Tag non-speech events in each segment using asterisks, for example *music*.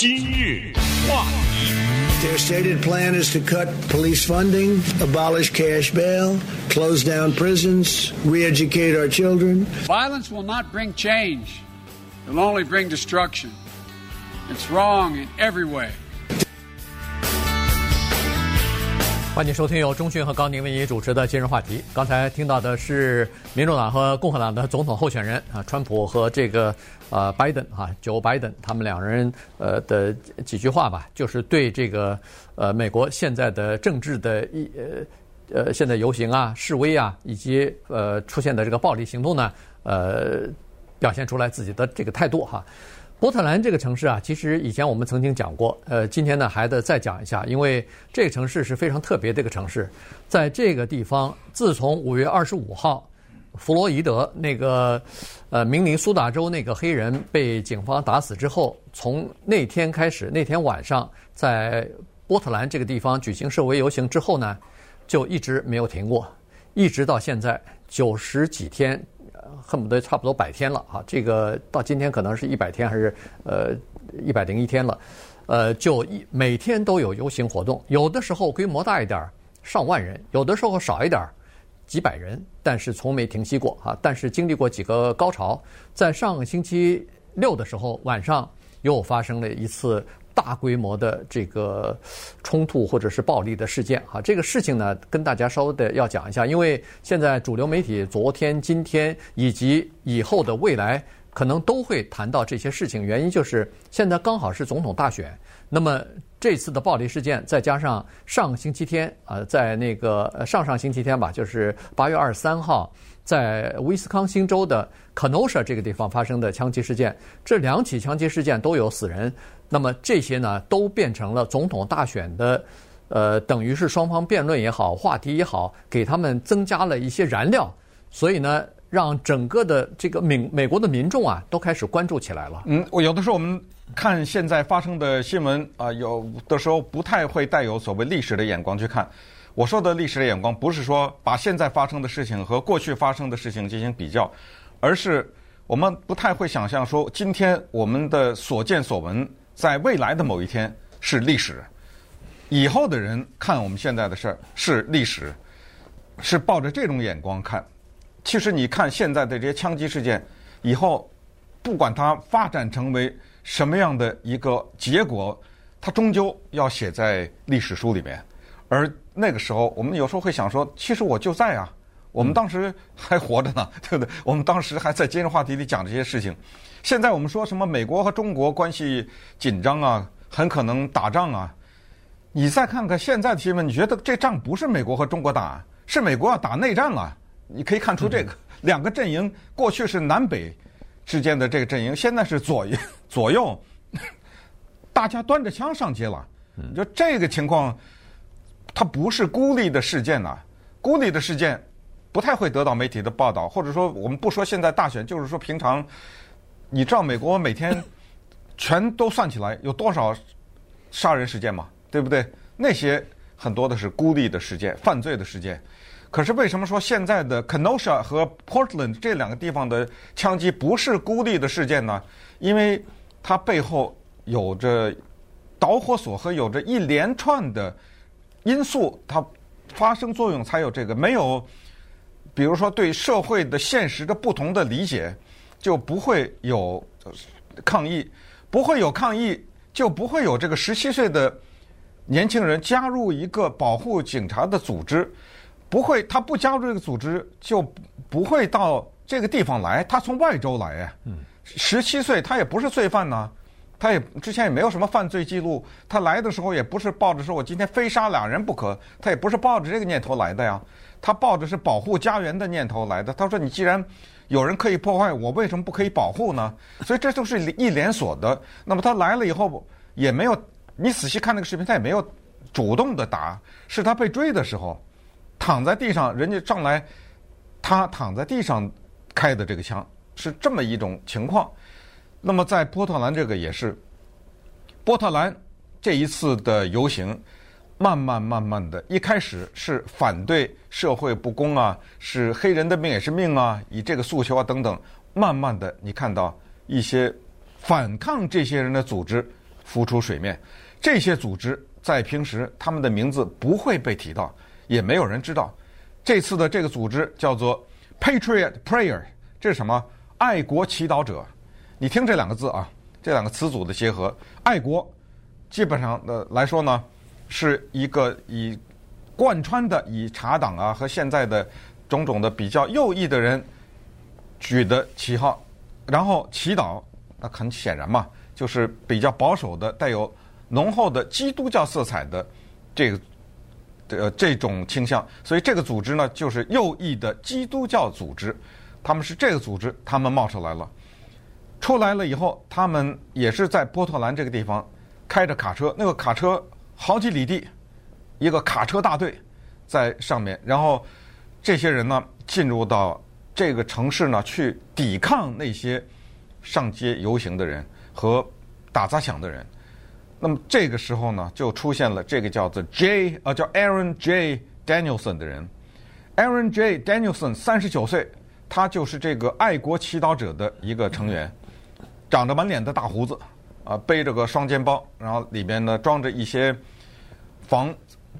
今日话题。Their stated plan is to cut police funding, abolish cash bail, close down prisons, re-educate our children. Violence will not bring change. It'll only bring destruction. It's wrong in every way. 欢迎收听由中讯和高宁为您主持的今日话题。刚才听到的是民主党和共和党的总统候选人啊，川普和这个呃拜登哈，Joe Biden 他们两人呃的几句话吧，就是对这个呃美国现在的政治的一呃呃现在游行啊、示威啊，以及呃出现的这个暴力行动呢，呃表现出来自己的这个态度哈。波特兰这个城市啊，其实以前我们曾经讲过，呃，今天呢还得再讲一下，因为这个城市是非常特别的一个城市。在这个地方，自从五月二十五号，弗洛伊德那个呃明尼苏达州那个黑人被警方打死之后，从那天开始，那天晚上在波特兰这个地方举行示威游行之后呢，就一直没有停过，一直到现在九十几天。恨不得差不多百天了啊！这个到今天可能是一百天还是呃一百零一天了，呃，就一每天都有游行活动，有的时候规模大一点，上万人；有的时候少一点，几百人。但是从没停息过啊！但是经历过几个高潮，在上个星期六的时候晚上又发生了一次。大规模的这个冲突或者是暴力的事件啊，这个事情呢，跟大家稍微的要讲一下，因为现在主流媒体昨天、今天以及以后的未来，可能都会谈到这些事情。原因就是现在刚好是总统大选，那么这次的暴力事件，再加上上星期天啊，在那个上上星期天吧，就是八月二十三号，在威斯康星州的 Kenosha 这个地方发生的枪击事件，这两起枪击事件都有死人。那么这些呢，都变成了总统大选的，呃，等于是双方辩论也好，话题也好，给他们增加了一些燃料，所以呢，让整个的这个美美国的民众啊，都开始关注起来了。嗯，我有的时候我们看现在发生的新闻啊，有的时候不太会带有所谓历史的眼光去看。我说的历史的眼光，不是说把现在发生的事情和过去发生的事情进行比较，而是我们不太会想象说，今天我们的所见所闻。在未来的某一天是历史，以后的人看我们现在的事儿是历史，是抱着这种眼光看。其实你看现在的这些枪击事件，以后不管它发展成为什么样的一个结果，它终究要写在历史书里面。而那个时候，我们有时候会想说，其实我就在啊，我们当时还活着呢，*laughs* 对不对？我们当时还在今日话题里讲这些事情。现在我们说什么美国和中国关系紧张啊，很可能打仗啊。你再看看现在的新闻，你觉得这仗不是美国和中国打，是美国要打内战了。你可以看出这个两个阵营，过去是南北之间的这个阵营，现在是左右 *laughs* 左右，大家端着枪上街了。你就这个情况，它不是孤立的事件呐，孤立的事件不太会得到媒体的报道，或者说我们不说现在大选，就是说平常。你知道美国每天 *coughs* 全都算起来有多少杀人事件吗？对不对？那些很多的是孤立的事件、犯罪的事件。可是为什么说现在的 Kenosha 和 Portland 这两个地方的枪击不是孤立的事件呢？因为它背后有着导火索和有着一连串的因素，它发生作用才有这个。没有，比如说对社会的现实的不同的理解。就不会有抗议，不会有抗议，就不会有这个十七岁的年轻人加入一个保护警察的组织，不会，他不加入这个组织，就不会到这个地方来。他从外州来哎，十七岁，他也不是罪犯呐，他也之前也没有什么犯罪记录，他来的时候也不是抱着说我今天非杀俩人不可，他也不是抱着这个念头来的呀，他抱着是保护家园的念头来的。他说你既然。有人可以破坏，我为什么不可以保护呢？所以这就是一连锁的。那么他来了以后，也没有，你仔细看那个视频，他也没有主动的打，是他被追的时候，躺在地上，人家上来，他躺在地上开的这个枪，是这么一种情况。那么在波特兰这个也是，波特兰这一次的游行。慢慢慢慢的，一开始是反对社会不公啊，是黑人的命也是命啊，以这个诉求啊等等。慢慢的，你看到一些反抗这些人的组织浮出水面。这些组织在平时他们的名字不会被提到，也没有人知道。这次的这个组织叫做 Patriot Prayer，这是什么？爱国祈祷者。你听这两个字啊，这两个词组的结合，爱国，基本上的来说呢，是一个以贯穿的以茶党啊和现在的种种的比较右翼的人举的旗号，然后祈祷，那很显然嘛，就是比较保守的带有。浓厚的基督教色彩的这个呃这种倾向，所以这个组织呢就是右翼的基督教组织。他们是这个组织，他们冒出来了，出来了以后，他们也是在波特兰这个地方开着卡车，那个卡车好几里地，一个卡车大队在上面，然后这些人呢进入到这个城市呢去抵抗那些上街游行的人和打砸抢的人。那么这个时候呢，就出现了这个叫做 J 呃叫 Aaron J Danielson 的人。Aaron J Danielson 三十九岁，他就是这个爱国祈祷者的一个成员，长着满脸的大胡子，啊，背着个双肩包，然后里边呢装着一些防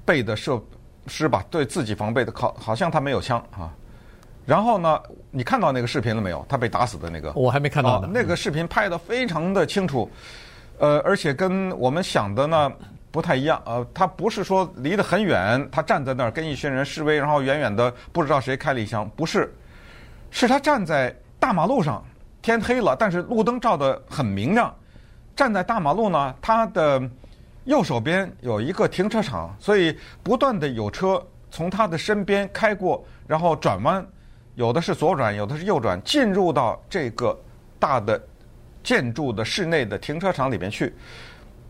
备的设施吧，对自己防备的，好好像他没有枪啊。然后呢，你看到那个视频了没有？他被打死的那个，我还没看到呢。那个视频拍得非常的清楚。呃，而且跟我们想的呢不太一样。呃，他不是说离得很远，他站在那儿跟一群人示威，然后远远的不知道谁开了一枪，不是，是他站在大马路上，天黑了，但是路灯照得很明亮。站在大马路呢，他的右手边有一个停车场，所以不断的有车从他的身边开过，然后转弯，有的是左转，有的是右转，进入到这个大的。建筑的室内的停车场里边去，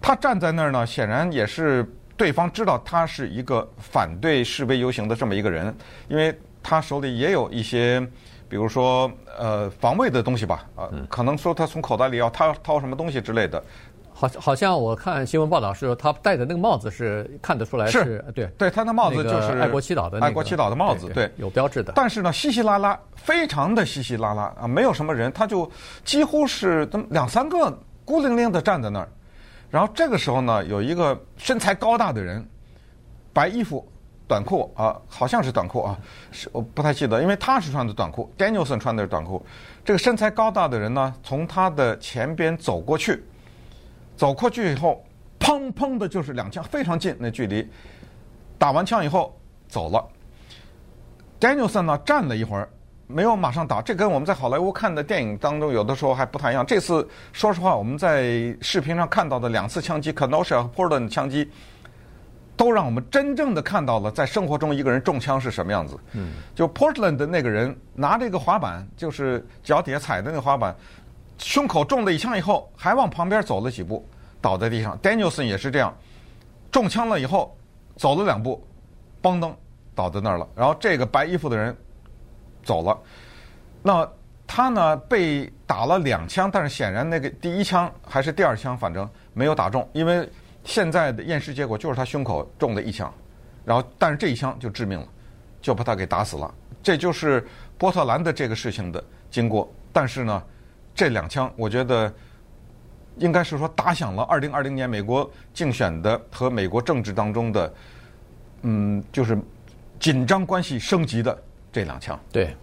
他站在那儿呢，显然也是对方知道他是一个反对示威游行的这么一个人，因为他手里也有一些，比如说呃防卫的东西吧，啊，可能说他从口袋里要掏掏什么东西之类的。好，好像我看新闻报道是说他戴的那个帽子是看得出来是，是对，对，他的帽子就是爱国祈祷的爱国祈祷的帽子，对，有标志的。但是呢，稀稀拉拉，非常的稀稀拉拉啊，没有什么人，他就几乎是这么两三个孤零零的站在那儿。然后这个时候呢，有一个身材高大的人，白衣服、短裤啊，好像是短裤啊，是我不太记得，因为他是穿的短裤，Danielson 穿的是短裤。这个身材高大的人呢，从他的前边走过去。走过去以后，砰砰的，就是两枪，非常近那距离。打完枪以后走了。Danielson 呢，站了一会儿，没有马上打。这跟我们在好莱坞看的电影当中有的时候还不太一样。这次说实话，我们在视频上看到的两次枪击，Kenosha 和 Portland 枪击，都让我们真正的看到了在生活中一个人中枪是什么样子。嗯。就 Portland 的那个人拿着一个滑板，就是脚底下踩的那个滑板。胸口中了一枪以后，还往旁边走了几步，倒在地上。Danielson 也是这样，中枪了以后，走了两步，嘣噔倒在那儿了。然后这个白衣服的人走了，那他呢被打了两枪，但是显然那个第一枪还是第二枪，反正没有打中，因为现在的验尸结果就是他胸口中了一枪，然后但是这一枪就致命了，就把他给打死了。这就是波特兰的这个事情的经过，但是呢。这两枪，我觉得应该是说打响了二零二零年美国竞选的和美国政治当中的，嗯，就是紧张关系升级的这两枪。对，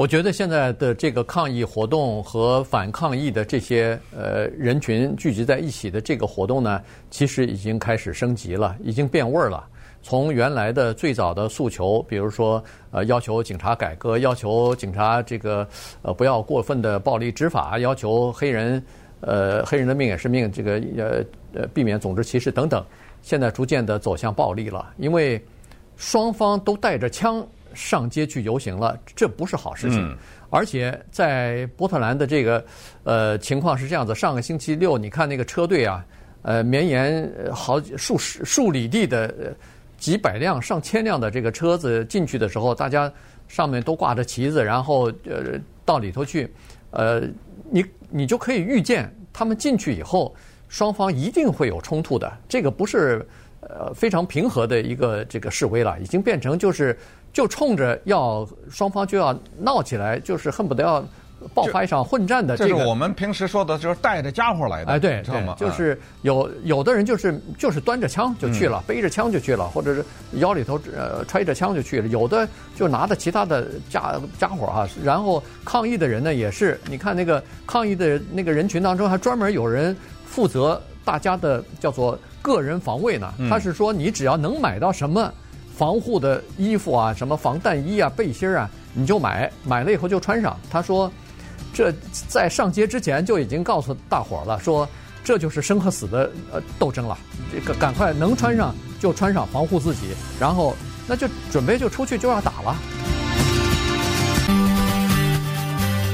我觉得现在的这个抗议活动和反抗议的这些呃人群聚集在一起的这个活动呢，其实已经开始升级了，已经变味儿了。从原来的最早的诉求，比如说呃要求警察改革，要求警察这个呃不要过分的暴力执法，要求黑人呃黑人的命也是命，这个呃呃避免种族歧视等等，现在逐渐的走向暴力了，因为双方都带着枪上街去游行了，这不是好事情。嗯、而且在波特兰的这个呃情况是这样子，上个星期六你看那个车队啊，呃绵延好几数十数里地的。几百辆、上千辆的这个车子进去的时候，大家上面都挂着旗子，然后呃到里头去，呃，你你就可以预见，他们进去以后，双方一定会有冲突的。这个不是呃非常平和的一个这个示威了，已经变成就是就冲着要双方就要闹起来，就是恨不得要爆发一场混战的这个。这是我们平时说的，就是带着家伙来的。哎，对，知道吗？就是有有的人就是就是端着枪就去了，背着枪就去了，或者是腰里头呃揣着枪就去了。有的就拿着其他的家家伙啊，然后抗议的人呢也是，你看那个抗议的那个人群当中，还专门有人负责大家的叫做个人防卫呢。他是说，你只要能买到什么。防护的衣服啊，什么防弹衣啊、背心啊，你就买，买了以后就穿上。他说，这在上街之前就已经告诉大伙儿了，说这就是生和死的呃斗争了。这个赶快能穿上就穿上，防护自己，然后那就准备就出去就要打了。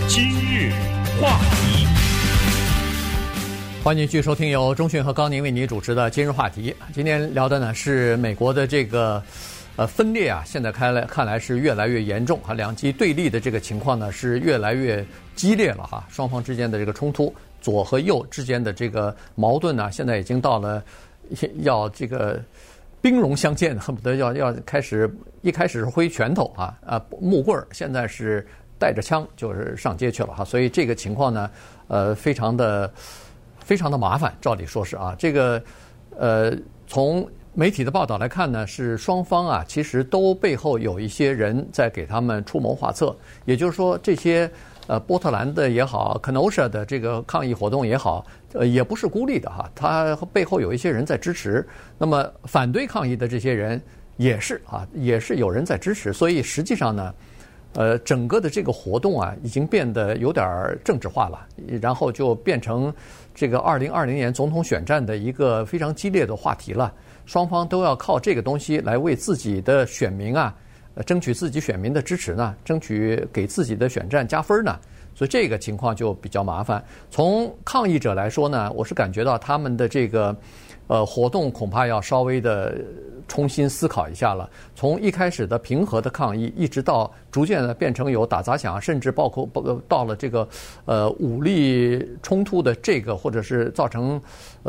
今日话题，欢迎继续收听由中讯和高宁为您主持的今日话题。今天聊的呢是美国的这个。呃，分裂啊，现在看来看来是越来越严重啊，两极对立的这个情况呢是越来越激烈了哈，双方之间的这个冲突，左和右之间的这个矛盾呢，现在已经到了要这个兵戎相见，恨不得要要开始一开始是挥拳头啊啊木棍儿，现在是带着枪就是上街去了哈，所以这个情况呢，呃，非常的非常的麻烦，照理说是啊，这个呃从。媒体的报道来看呢，是双方啊，其实都背后有一些人在给他们出谋划策。也就是说，这些呃波特兰的也好，Kenosha 的这个抗议活动也好，呃，也不是孤立的哈，他背后有一些人在支持。那么反对抗议的这些人也是啊，也是有人在支持。所以实际上呢，呃，整个的这个活动啊，已经变得有点政治化了，然后就变成这个二零二零年总统选战的一个非常激烈的话题了。双方都要靠这个东西来为自己的选民啊，争取自己选民的支持呢，争取给自己的选战加分呢，所以这个情况就比较麻烦。从抗议者来说呢，我是感觉到他们的这个呃活动恐怕要稍微的重新思考一下了。从一开始的平和的抗议，一直到逐渐的变成有打砸抢，甚至包括包括到了这个呃武力冲突的这个，或者是造成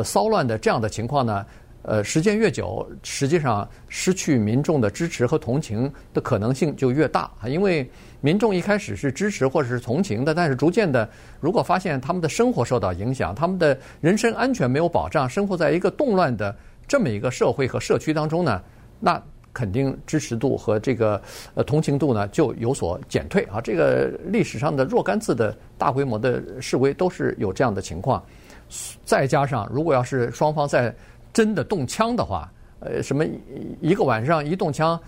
骚乱的这样的情况呢。呃，时间越久，实际上失去民众的支持和同情的可能性就越大啊！因为民众一开始是支持或者是同情的，但是逐渐的，如果发现他们的生活受到影响，他们的人身安全没有保障，生活在一个动乱的这么一个社会和社区当中呢，那肯定支持度和这个呃同情度呢就有所减退啊！这个历史上的若干次的大规模的示威都是有这样的情况，再加上如果要是双方在真的动枪的话，呃，什么一个晚上一动枪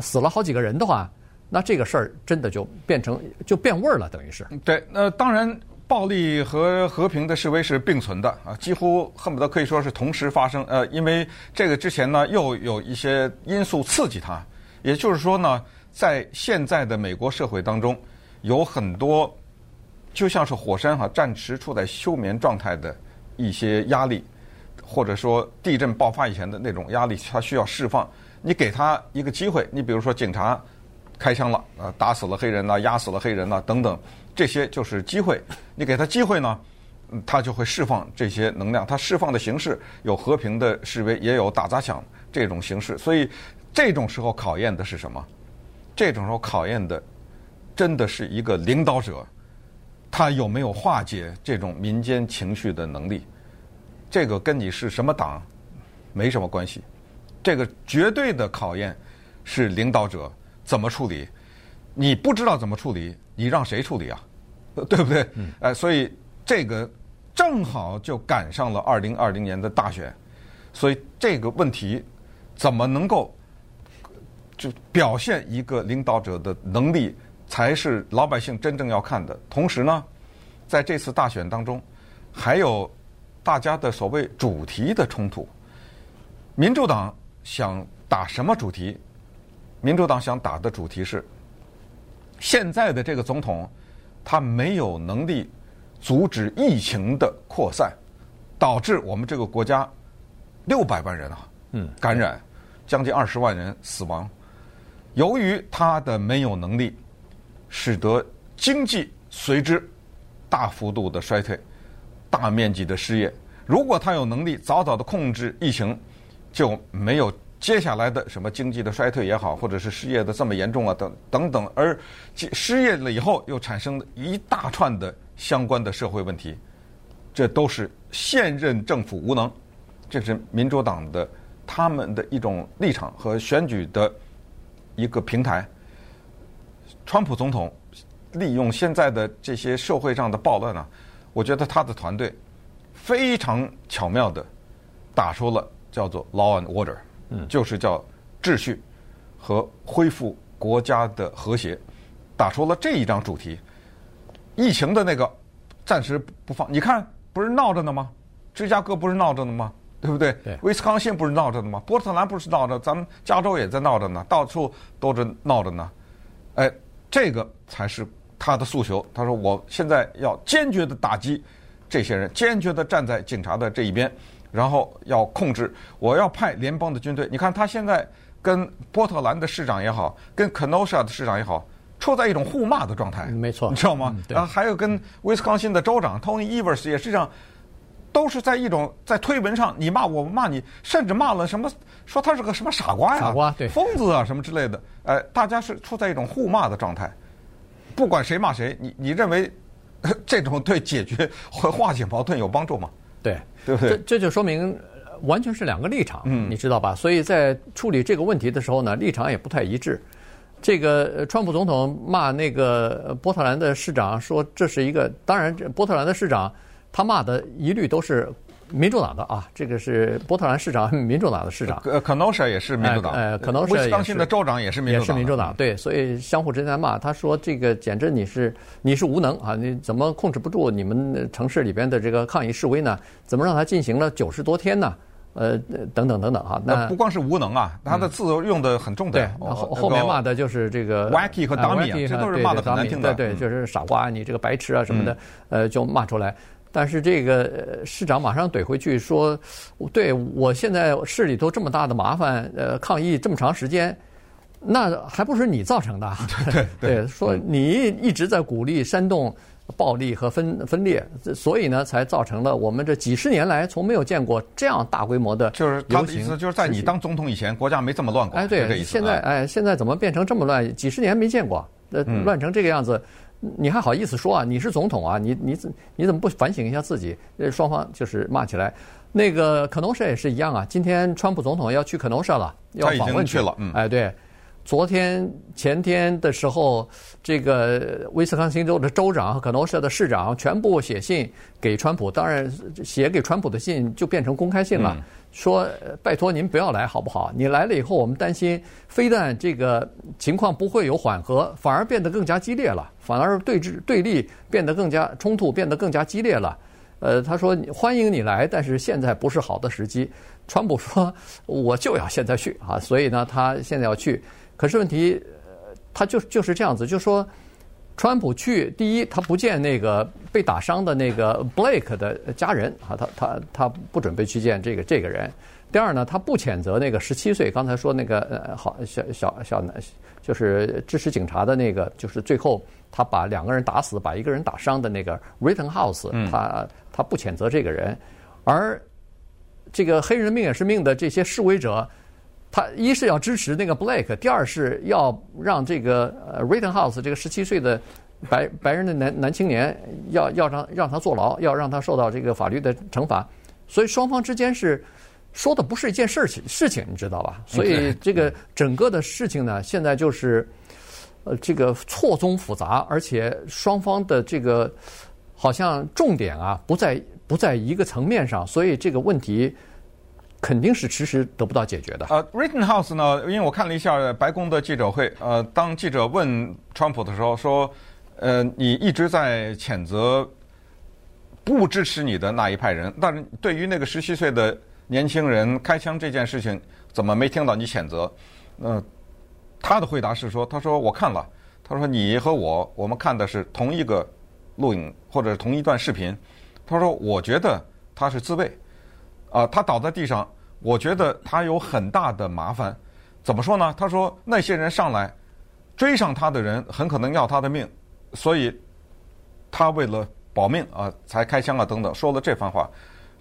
死了好几个人的话，那这个事儿真的就变成就变味儿了，等于是。对，那当然，暴力和和平的示威是并存的啊，几乎恨不得可以说是同时发生。呃，因为这个之前呢，又有一些因素刺激它，也就是说呢，在现在的美国社会当中，有很多就像是火山哈，暂时处在休眠状态的一些压力。或者说地震爆发以前的那种压力，他需要释放。你给他一个机会，你比如说警察开枪了，呃，打死了黑人呐，压死了黑人呐，等等，这些就是机会。你给他机会呢，他就会释放这些能量。他释放的形式有和平的示威，也有打砸抢这种形式。所以这种时候考验的是什么？这种时候考验的真的是一个领导者，他有没有化解这种民间情绪的能力。这个跟你是什么党没什么关系，这个绝对的考验是领导者怎么处理。你不知道怎么处理，你让谁处理啊？*laughs* 对不对？哎，所以这个正好就赶上了二零二零年的大选，所以这个问题怎么能够就表现一个领导者的能力，才是老百姓真正要看的。同时呢，在这次大选当中，还有。大家的所谓主题的冲突，民主党想打什么主题？民主党想打的主题是，现在的这个总统他没有能力阻止疫情的扩散，导致我们这个国家六百万人啊，嗯，感染，将近二十万人死亡。由于他的没有能力，使得经济随之大幅度的衰退。大面积的失业，如果他有能力早早的控制疫情，就没有接下来的什么经济的衰退也好，或者是失业的这么严重啊，等等等，而失业了以后又产生一大串的相关的社会问题，这都是现任政府无能，这是民主党的他们的一种立场和选举的一个平台。川普总统利用现在的这些社会上的暴乱呢，我觉得他的团队非常巧妙的打出了叫做 “law and order”，嗯，就是叫秩序和恢复国家的和谐，打出了这一张主题。疫情的那个暂时不放，你看不是闹着呢吗？芝加哥不是闹着呢吗？对不对？对。威斯康星不是闹着呢吗？波特兰不是闹着，咱们加州也在闹着呢，到处都是闹着呢。哎，这个才是他的诉求。他说：“我现在要坚决的打击这些人，坚决的站在警察的这一边，然后要控制。我要派联邦的军队。你看他现在跟波特兰的市长也好，跟 Kenosha 的市长也好。”处在一种互骂的状态，没错，你知道吗？嗯、然后还有跟威斯康星的州长 Tony Evers 也是这样，都是在一种在推文上你骂我，我骂你，甚至骂了什么，说他是个什么傻瓜呀，傻瓜，对，疯子啊什么之类的。呃，大家是处在一种互骂的状态，不管谁骂谁，你你认为 *laughs* 这种对解决和化解矛盾有帮助吗？对，对不对？这这就说明完全是两个立场，嗯，你知道吧？所以在处理这个问题的时候呢，立场也不太一致。这个川普总统骂那个波特兰的市长说，这是一个当然，波特兰的市长他骂的一律都是民主党的啊。这个是波特兰市长，*laughs* 民主党的市长。呃，Kenosha 也是民主党。呃，Kenosha 也是。威斯康星的州长也是民主党。也是民主党，对，所以相互之间在骂。他说：“这个简直你是你是无能啊！你怎么控制不住你们城市里边的这个抗议示威呢？怎么让他进行了九十多天呢？”呃，等等等等啊，那不光是无能啊，他的字用的很重的。对，后后面骂的就是这个 wacky 和 dummy，这都是骂的很难听的。对，就是傻瓜，你这个白痴啊什么的，呃，就骂出来。但是这个市长马上怼回去说，对我现在市里头这么大的麻烦，呃，抗议这么长时间，那还不是你造成的？对对，说你一直在鼓励煽动。暴力和分分裂，所以呢，才造成了我们这几十年来从没有见过这样大规模的就是他的意思，就是在你当总统以前，国家没这么乱过。哎，对，现在哎，现在怎么变成这么乱？几十年没见过，呃，乱成这个样子，你还好意思说啊？你是总统啊？你你怎你怎么不反省一下自己？双方就是骂起来。那个可能是也是一样啊。今天川普总统要去可能是了，要访问去了。嗯，哎，对。昨天前天的时候，这个威斯康星州的州长和可能社的市长全部写信给川普。当然，写给川普的信就变成公开信了，嗯、说拜托您不要来好不好？你来了以后，我们担心非但这个情况不会有缓和，反而变得更加激烈了，反而对峙对立变得更加冲突变得更加激烈了。呃，他说欢迎你来，但是现在不是好的时机。川普说我就要现在去啊，所以呢，他现在要去。可是问题，他就就是这样子，就说，川普去，第一，他不见那个被打伤的那个 Blake 的家人啊，他他他不准备去见这个这个人。第二呢，他不谴责那个十七岁，刚才说那个呃，好小小小男，就是支持警察的那个，就是最后他把两个人打死，把一个人打伤的那个 Rittenhouse，他他不谴责这个人，而这个黑人命也是命的这些示威者。他一是要支持那个 Blake，第二是要让这个呃 Rittenhouse 这个十七岁的白白人的男男青年要要让让他坐牢，要让他受到这个法律的惩罚，所以双方之间是说的不是一件事情事情，你知道吧？所以这个整个的事情呢，现在就是呃这个错综复杂，而且双方的这个好像重点啊不在不在一个层面上，所以这个问题。肯定是迟迟得不到解决的。呃，Rittenhouse 呢？因为我看了一下白宫的记者会，呃，当记者问川普的时候说，呃，你一直在谴责不支持你的那一派人，但是对于那个十七岁的年轻人开枪这件事情，怎么没听到你谴责？呃，他的回答是说，他说我看了，他说你和我，我们看的是同一个录影或者同一段视频，他说我觉得他是自卫。啊，他倒在地上，我觉得他有很大的麻烦。怎么说呢？他说那些人上来追上他的人，很可能要他的命，所以他为了保命啊，才开枪啊等等，说了这番话。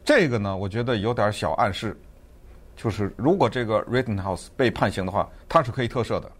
这个呢，我觉得有点小暗示，就是如果这个 Rittenhouse 被判刑的话，他是可以特赦的，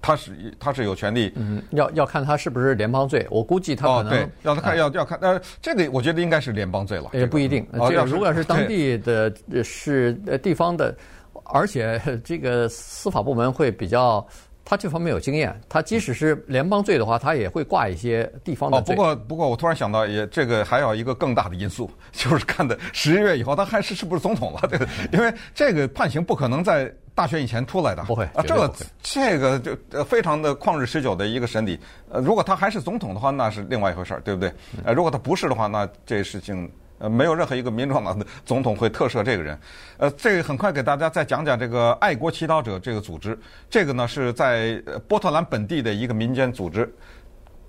他是他是有权利。嗯，要要看他是不是联邦罪，我估计他可能、哦、对，要他看、哎、要要看，呃，这个我觉得应该是联邦罪了。也不一定，这个、这个如果是当地的是呃地方的，而且这个司法部门会比较。他这方面有经验，他即使是联邦罪的话，他也会挂一些地方的罪。哦，不过不过，我突然想到，也这个还有一个更大的因素，*laughs* 就是看的十一月以后他还是是不是总统了，*laughs* 对，因为这个判刑不可能在大选以前出来的。不会啊，这个这个就非常的旷日持久的一个审理。呃，如果他还是总统的话，那是另外一回事儿，对不对？呃，如果他不是的话，那这事情。呃，没有任何一个民主党的总统会特赦这个人。呃，这个很快给大家再讲讲这个爱国祈祷者这个组织。这个呢是在波特兰本地的一个民间组织，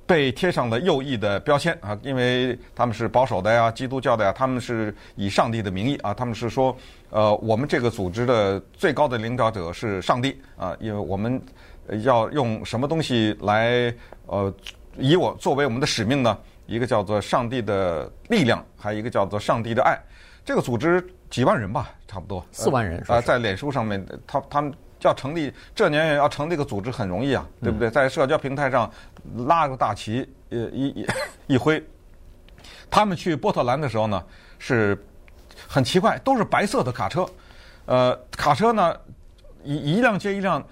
被贴上了右翼的标签啊，因为他们是保守的呀、基督教的呀，他们是以上帝的名义啊，他们是说，呃，我们这个组织的最高的领导者是上帝啊，因为我们要用什么东西来呃，以我作为我们的使命呢？一个叫做上帝的力量，还有一个叫做上帝的爱。这个组织几万人吧，差不多四万人。啊，在脸书上面，他他们要成立这年要成立一个组织很容易啊，对不对？在社交平台上拉个大旗，呃，一一 *laughs* 一挥。他们去波特兰的时候呢，是很奇怪，都是白色的卡车，呃，卡车呢一一辆接一辆，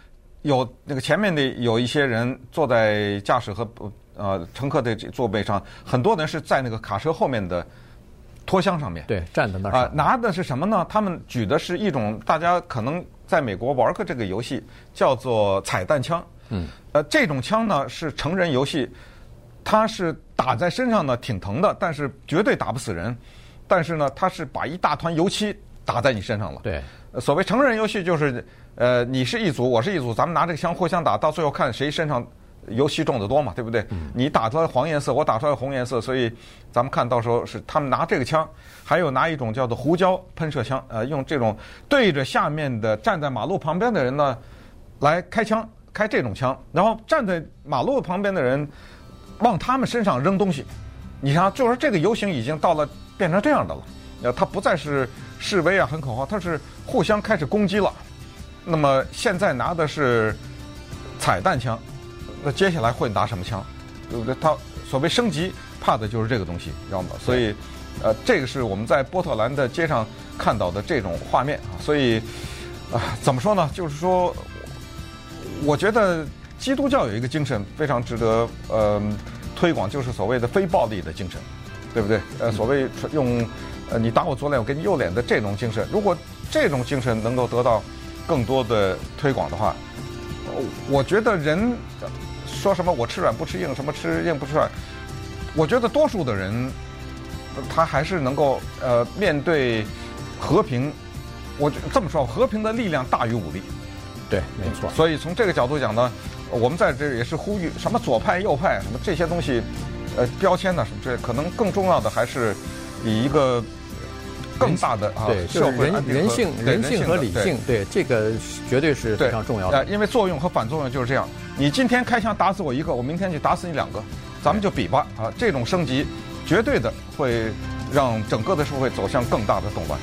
有那个前面的有一些人坐在驾驶和。呃，乘客的座位上，很多人是在那个卡车后面的拖箱上面，对，站在那儿啊，拿的是什么呢？他们举的是一种大家可能在美国玩过这个游戏，叫做彩弹枪。嗯，呃，这种枪呢是成人游戏，它是打在身上呢挺疼的，但是绝对打不死人。但是呢，它是把一大团油漆打在你身上了。对，所谓成人游戏就是，呃，你是一组，我是一组，咱们拿这个枪互相打，到最后看谁身上。油漆种的多嘛，对不对？你打出来黄颜色，我打出来红颜色，所以咱们看到时候是他们拿这个枪，还有拿一种叫做胡椒喷射枪，呃，用这种对着下面的站在马路旁边的人呢来开枪，开这种枪，然后站在马路旁边的人往他们身上扔东西。你想，就是这个游行已经到了变成这样的了，呃，它不再是示威啊，很口号，它是互相开始攻击了。那么现在拿的是彩弹枪。那接下来会拿什么枪？对不对？他所谓升级，怕的就是这个东西，知道吗？所以，呃，这个是我们在波特兰的街上看到的这种画面啊。所以，啊，怎么说呢？就是说，我觉得基督教有一个精神非常值得呃推广，就是所谓的非暴力的精神，对不对？呃，所谓用呃你打我左脸，我给你右脸的这种精神，如果这种精神能够得到更多的推广的话，我觉得人。说什么我吃软不吃硬，什么吃硬不吃软？我觉得多数的人，他还是能够呃面对和平。我这么说，和平的力量大于武力。对，没错。所以从这个角度讲呢，我们在这也是呼吁什么左派右派什么这些东西，呃标签呢什么之类，可能更重要的还是以一个。更大的啊，对，社会人人性、人性和理性，对这个绝对是非常重要的。因为作用和反作用就是这样。你今天开枪打死我一个，我明天就打死你两个，咱们就比吧啊！这种升级绝对的会让整个的社会走向更大的动乱。